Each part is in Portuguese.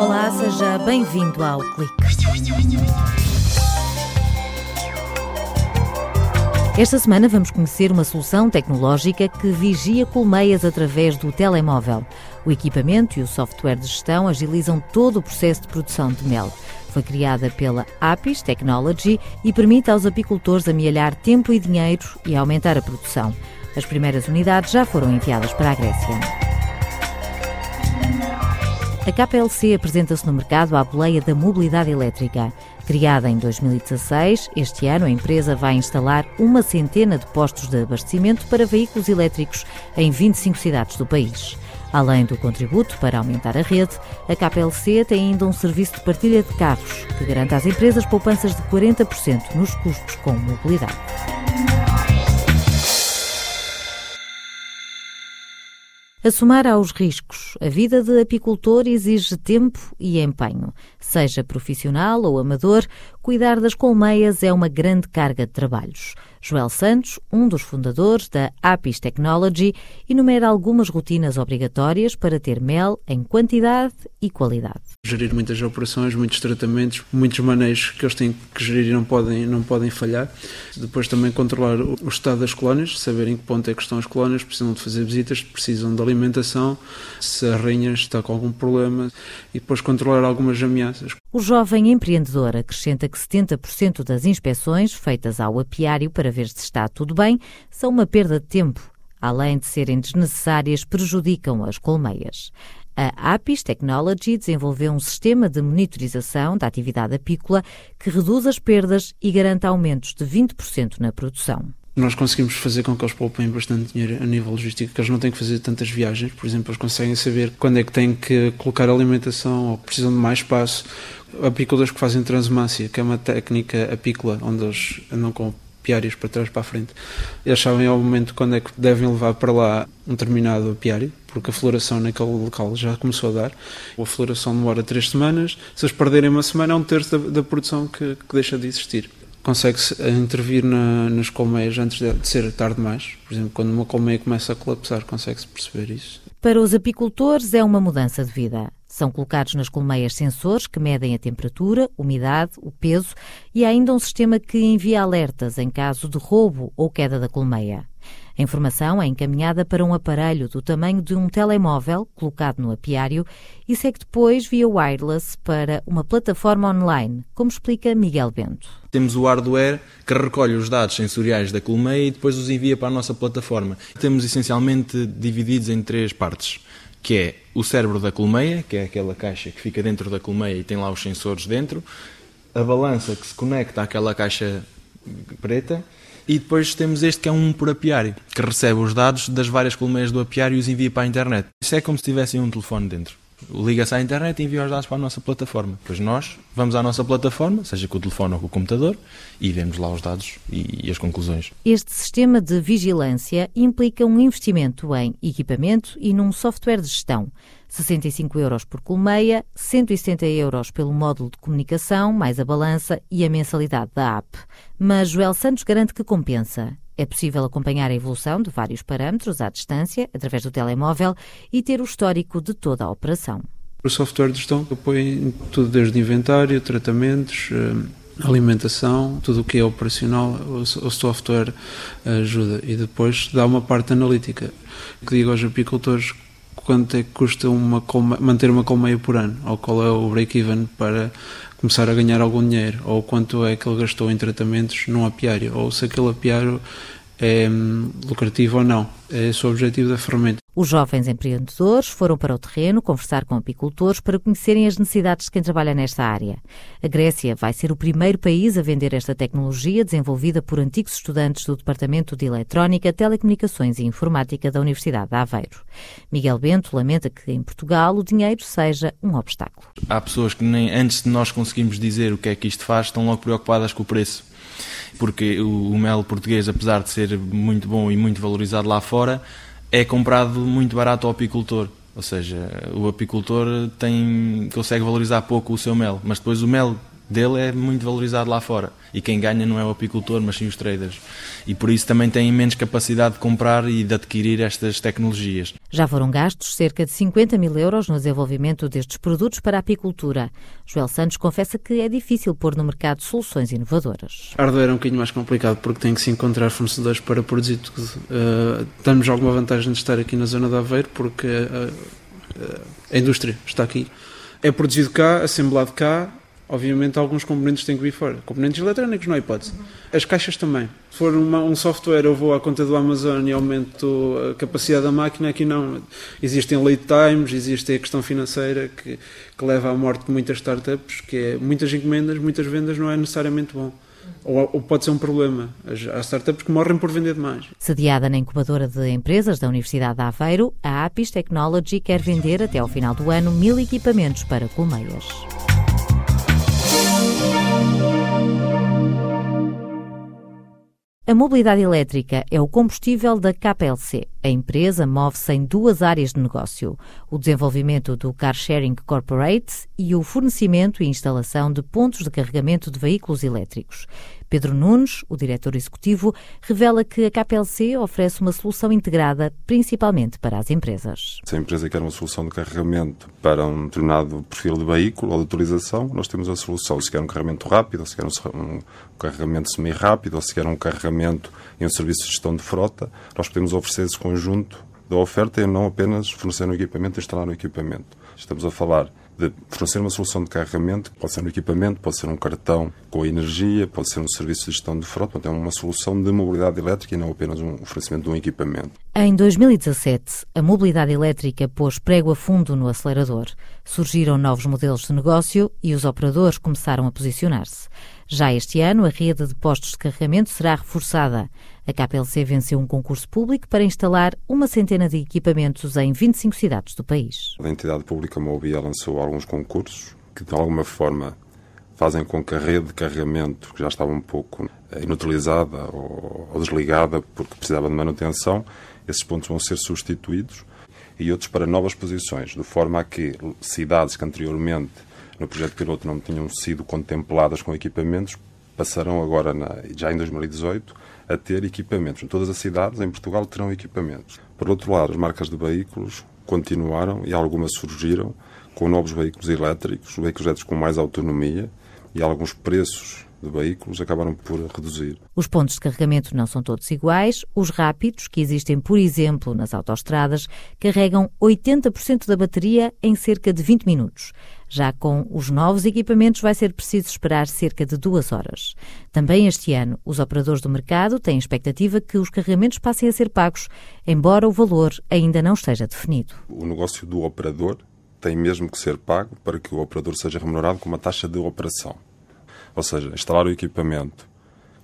Olá, seja bem-vindo ao Clique. Esta semana vamos conhecer uma solução tecnológica que vigia colmeias através do telemóvel. O equipamento e o software de gestão agilizam todo o processo de produção de mel. Foi criada pela Apis Technology e permite aos apicultores amealhar tempo e dinheiro e aumentar a produção. As primeiras unidades já foram enviadas para a Grécia. A KPLC apresenta-se no mercado à boleia da mobilidade elétrica. Criada em 2016, este ano a empresa vai instalar uma centena de postos de abastecimento para veículos elétricos em 25 cidades do país. Além do contributo para aumentar a rede, a KPLC tem ainda um serviço de partilha de carros que garante às empresas poupanças de 40% nos custos com mobilidade. A somar aos riscos, a vida de apicultor exige tempo e empenho. Seja profissional ou amador, cuidar das colmeias é uma grande carga de trabalhos. Joel Santos, um dos fundadores da Apis Technology, enumera algumas rotinas obrigatórias para ter mel em quantidade e qualidade. Gerir muitas operações, muitos tratamentos, muitos manejos que eles têm que gerir e não podem, não podem falhar. Depois também controlar o estado das colónias, saber em que ponto é que estão as colónias, precisam de fazer visitas, precisam de alimentação, se a rainha está com algum problema e depois controlar algumas ameaças. O jovem empreendedor acrescenta que 70% das inspeções feitas ao apiário para ver se está tudo bem são uma perda de tempo. Além de serem desnecessárias, prejudicam as colmeias. A Apis Technology desenvolveu um sistema de monitorização da atividade apícola que reduz as perdas e garante aumentos de 20% na produção nós conseguimos fazer com que eles poupem bastante dinheiro a nível logístico, que eles não têm que fazer tantas viagens, por exemplo, eles conseguem saber quando é que têm que colocar alimentação ou precisam de mais espaço. Apicultores que fazem transmácia, que é uma técnica apícola, onde eles andam com apiários para trás para a frente. Eles sabem ao momento quando é que devem levar para lá um determinado apiário, porque a floração naquele local já começou a dar. A floração demora três semanas, se eles perderem uma semana é um terço da, da produção que, que deixa de existir consegue-se intervir na, nas colmeias antes de, de, ser tarde demais. Por exemplo, quando uma colmeia começa a colapsar, consegue-se perceber isso. Para os apicultores é uma mudança de vida. São colocados nas colmeias sensores que medem a temperatura, umidade, o peso e há ainda um sistema que envia alertas em caso de roubo ou queda da colmeia. A informação é encaminhada para um aparelho do tamanho de um telemóvel colocado no apiário e segue depois via wireless para uma plataforma online, como explica Miguel Bento. Temos o hardware que recolhe os dados sensoriais da colmeia e depois os envia para a nossa plataforma. Temos essencialmente divididos em três partes, que é o cérebro da colmeia, que é aquela caixa que fica dentro da colmeia e tem lá os sensores dentro, a balança que se conecta àquela caixa preta e depois temos este que é um por apiário, que recebe os dados das várias colmeias do apiário e os envia para a internet. Isso é como se tivessem um telefone dentro. Liga-se à internet e envia os dados para a nossa plataforma. Depois nós vamos à nossa plataforma, seja com o telefone ou com o computador, e vemos lá os dados e, e as conclusões. Este sistema de vigilância implica um investimento em equipamento e num software de gestão 65 euros por colmeia, 170 euros pelo módulo de comunicação, mais a balança e a mensalidade da app. Mas Joel Santos garante que compensa. É possível acompanhar a evolução de vários parâmetros à distância, através do telemóvel, e ter o histórico de toda a operação. O software de gestão apoia tudo desde inventário, tratamentos, eh, alimentação, tudo o que é operacional, o software ajuda. E depois dá uma parte analítica. Que digo aos apicultores quanto é que custa uma colmeia, manter uma colmeia por ano, ou qual é o break-even para começar a ganhar algum dinheiro, ou quanto é que ele gastou em tratamentos num apiário, ou se aquele apiário é lucrativo ou não. É esse o objetivo da ferramenta. Os jovens empreendedores foram para o terreno conversar com apicultores para conhecerem as necessidades de quem trabalha nesta área. A Grécia vai ser o primeiro país a vender esta tecnologia desenvolvida por antigos estudantes do Departamento de Eletrónica, Telecomunicações e Informática da Universidade de Aveiro. Miguel Bento lamenta que em Portugal o dinheiro seja um obstáculo. Há pessoas que nem antes de nós conseguirmos dizer o que é que isto faz estão logo preocupadas com o preço porque o, mel português, apesar de ser muito bom e muito valorizado lá fora, é comprado muito barato ao apicultor. Ou seja, o apicultor tem, consegue valorizar pouco o seu mel, mas depois o mel dele é muito valorizado lá fora. E quem ganha não é o apicultor, mas sim os traders. E por isso também têm menos capacidade de comprar e de adquirir estas tecnologias. Já foram gastos cerca de 50 mil euros no desenvolvimento destes produtos para a apicultura. Joel Santos confessa que é difícil pôr no mercado soluções inovadoras. Hardware é um bocadinho mais complicado porque tem que se encontrar fornecedores para produzir tudo. Uh, temos alguma vantagem de estar aqui na zona de Aveiro porque uh, uh, a indústria está aqui. É produzido cá, assemblado cá, obviamente alguns componentes têm que vir fora. Componentes eletrónicos não há hipótese. As caixas também. Se for uma, um software, eu vou à conta do Amazon e aumento a capacidade da máquina, aqui não. Existem lead times, existe a questão financeira que, que leva à morte de muitas startups, que é muitas encomendas, muitas vendas não é necessariamente bom. Ou, ou, pode ser um problema. Há startups que morrem por vender demais. Sediada na incubadora de empresas da Universidade de Aveiro, a Apis Technology quer vender até ao final do ano mil equipamentos para colmeias. A mobilidade elétrica é o combustível da KPLC. A empresa move-se em duas áreas de negócio: o desenvolvimento do Car Sharing Corporate e o fornecimento e instalação de pontos de carregamento de veículos elétricos. Pedro Nunes, o diretor executivo, revela que a KPLC oferece uma solução integrada principalmente para as empresas. Se a empresa quer uma solução de carregamento para um determinado perfil de veículo ou de utilização, nós temos a solução. Se quer um carregamento rápido, se quer um carregamento semi-rápido, ou se quer um carregamento em um serviço de gestão de frota, nós podemos oferecer esse conjunto da oferta e não apenas fornecer um equipamento e instalar um equipamento. Estamos a falar de fornecer uma solução de carregamento, pode ser um equipamento, pode ser um cartão com energia, pode ser um serviço de gestão de frota, portanto, é uma solução de mobilidade elétrica e não apenas um oferecimento de um equipamento. Em 2017, a mobilidade elétrica pôs prego a fundo no acelerador. Surgiram novos modelos de negócio e os operadores começaram a posicionar-se. Já este ano, a rede de postos de carregamento será reforçada. A KPLC venceu um concurso público para instalar uma centena de equipamentos em 25 cidades do país. A entidade pública Mobia lançou alguns concursos que, de alguma forma, fazem com que a rede de carregamento, que já estava um pouco inutilizada ou, desligada porque precisava de manutenção, esses pontos vão ser substituídos e outros para novas posições, de forma a que cidades que anteriormente no projeto piloto não tinham sido contempladas com equipamentos passarão agora, na, já em 2018, a ter equipamentos. Todas as cidades em Portugal terão equipamentos. Por outro lado, as marcas de veículos continuaram e algumas surgiram com novos veículos elétricos, veículos elétricos com mais autonomia e alguns preços de veículos acabaram por reduzir. Os pontos de carregamento não são todos iguais. Os rápidos, que existem, por exemplo, nas autoestradas, carregam 80% da bateria em cerca de 20 minutos. Já com os novos equipamentos, vai ser preciso esperar cerca de duas horas. Também este ano, os operadores do mercado têm expectativa que os carregamentos passem a ser pagos, embora o valor ainda não esteja definido. O negócio do operador tem mesmo que ser pago para que o operador seja remunerado com uma taxa de operação. Ou seja, instalar o equipamento,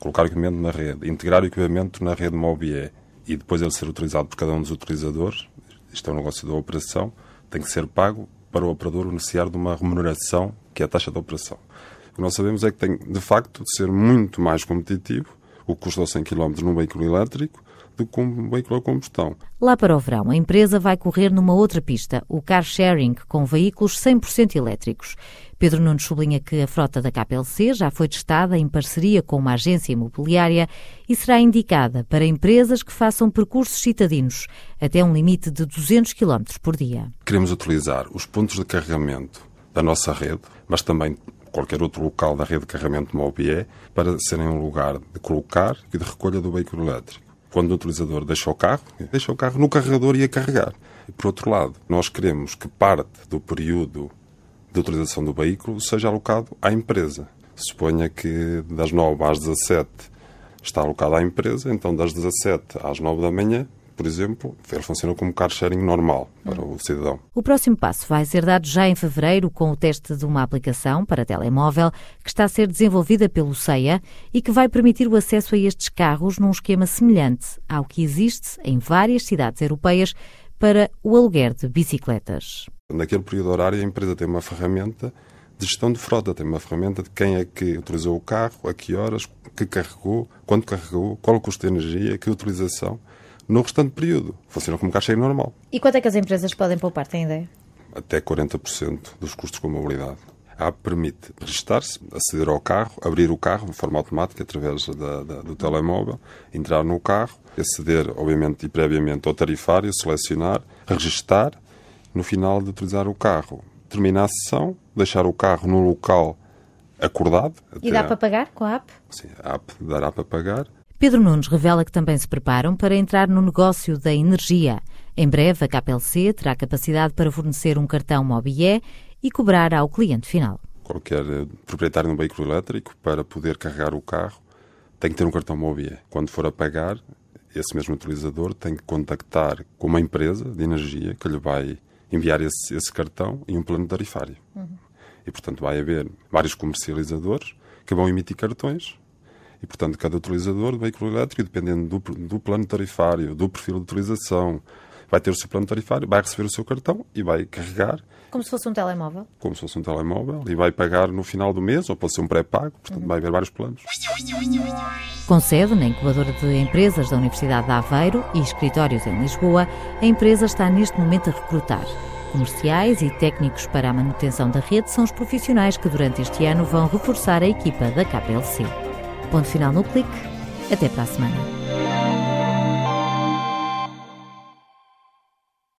colocar o equipamento na rede, integrar o equipamento na rede MOBIE e depois ele ser utilizado por cada um dos utilizadores, isto é um negócio da operação, tem que ser pago para o operador beneficiar de uma remuneração que é a taxa de operação. O que nós sabemos é que tem, de facto, de ser muito mais competitivo o custo aos 100 km num veículo elétrico do que um veículo a combustão. Lá para o verão, a empresa vai correr numa outra pista, o car sharing, com veículos 100% elétricos. Pedro Nunes sublinha que a frota da KPLC já foi testada em parceria com uma agência imobiliária e será indicada para empresas que façam percursos citadinos até um limite de 200 km por dia. Queremos utilizar os pontos de carregamento da nossa rede, mas também qualquer outro local da rede de carregamento Mobie para serem um lugar de colocar e de recolha do veículo elétrico quando o utilizador deixa o carro, deixa o carro no carregador e a carregar. E, por outro lado, nós queremos que parte do período de utilização do veículo seja alocado à empresa. Suponha que das 9 às 17 está alocado à empresa, então das 17 às 9 da manhã por exemplo, ele funciona como car sharing normal para o cidadão. O próximo passo vai ser dado já em fevereiro com o teste de uma aplicação para telemóvel que está a ser desenvolvida pelo CEIA e que vai permitir o acesso a estes carros num esquema semelhante ao que existe em várias cidades europeias para o aluguer de bicicletas. Naquele período horário, a empresa tem uma ferramenta de gestão de frota, tem uma ferramenta de quem é que utilizou o carro, a que horas, que carregou, quando carregou, qual o custo de energia, que utilização no restante período. Funciona como caixa normal. E quanto é que as empresas podem poupar, tem ideia? Até 40% dos custos com mobilidade. A app permite registar-se, aceder ao carro, abrir o carro de forma automática através da, da, do telemóvel, entrar no carro, aceder, obviamente e previamente, ao tarifário, selecionar, registar, no final de utilizar o carro, terminar a sessão, deixar o carro no local acordado. E dá para pagar com a app? Sim, a app dará para pagar. Pedro Nunes revela que também se preparam para entrar no negócio da energia. Em breve, a KPLC terá capacidade para fornecer um cartão Mobie e cobrar ao cliente final. Qualquer eh, proprietário de um veículo elétrico, para poder carregar o carro, tem que ter um cartão Mobie. Quando for a pagar, esse mesmo utilizador tem que contactar com uma empresa de energia que lhe vai enviar esse, esse cartão e um plano tarifário. Uhum. E, portanto, vai haver vários comercializadores que vão emitir cartões e, portanto, cada utilizador do veículo elétrico, dependendo do, do plano tarifário, do perfil de utilização, vai ter o seu plano tarifário, vai receber o seu cartão e vai carregar. Como se fosse um telemóvel? Como se fosse um telemóvel e vai pagar no final do mês, ou pode ser um pré-pago, portanto uhum. vai haver vários planos. Com sede na incubadora de empresas da Universidade de Aveiro e escritórios em Lisboa, a empresa está neste momento a recrutar. Comerciais e técnicos para a manutenção da rede são os profissionais que durante este ano vão reforçar a equipa da KPLC. Ponto final no clique. Até para a semana.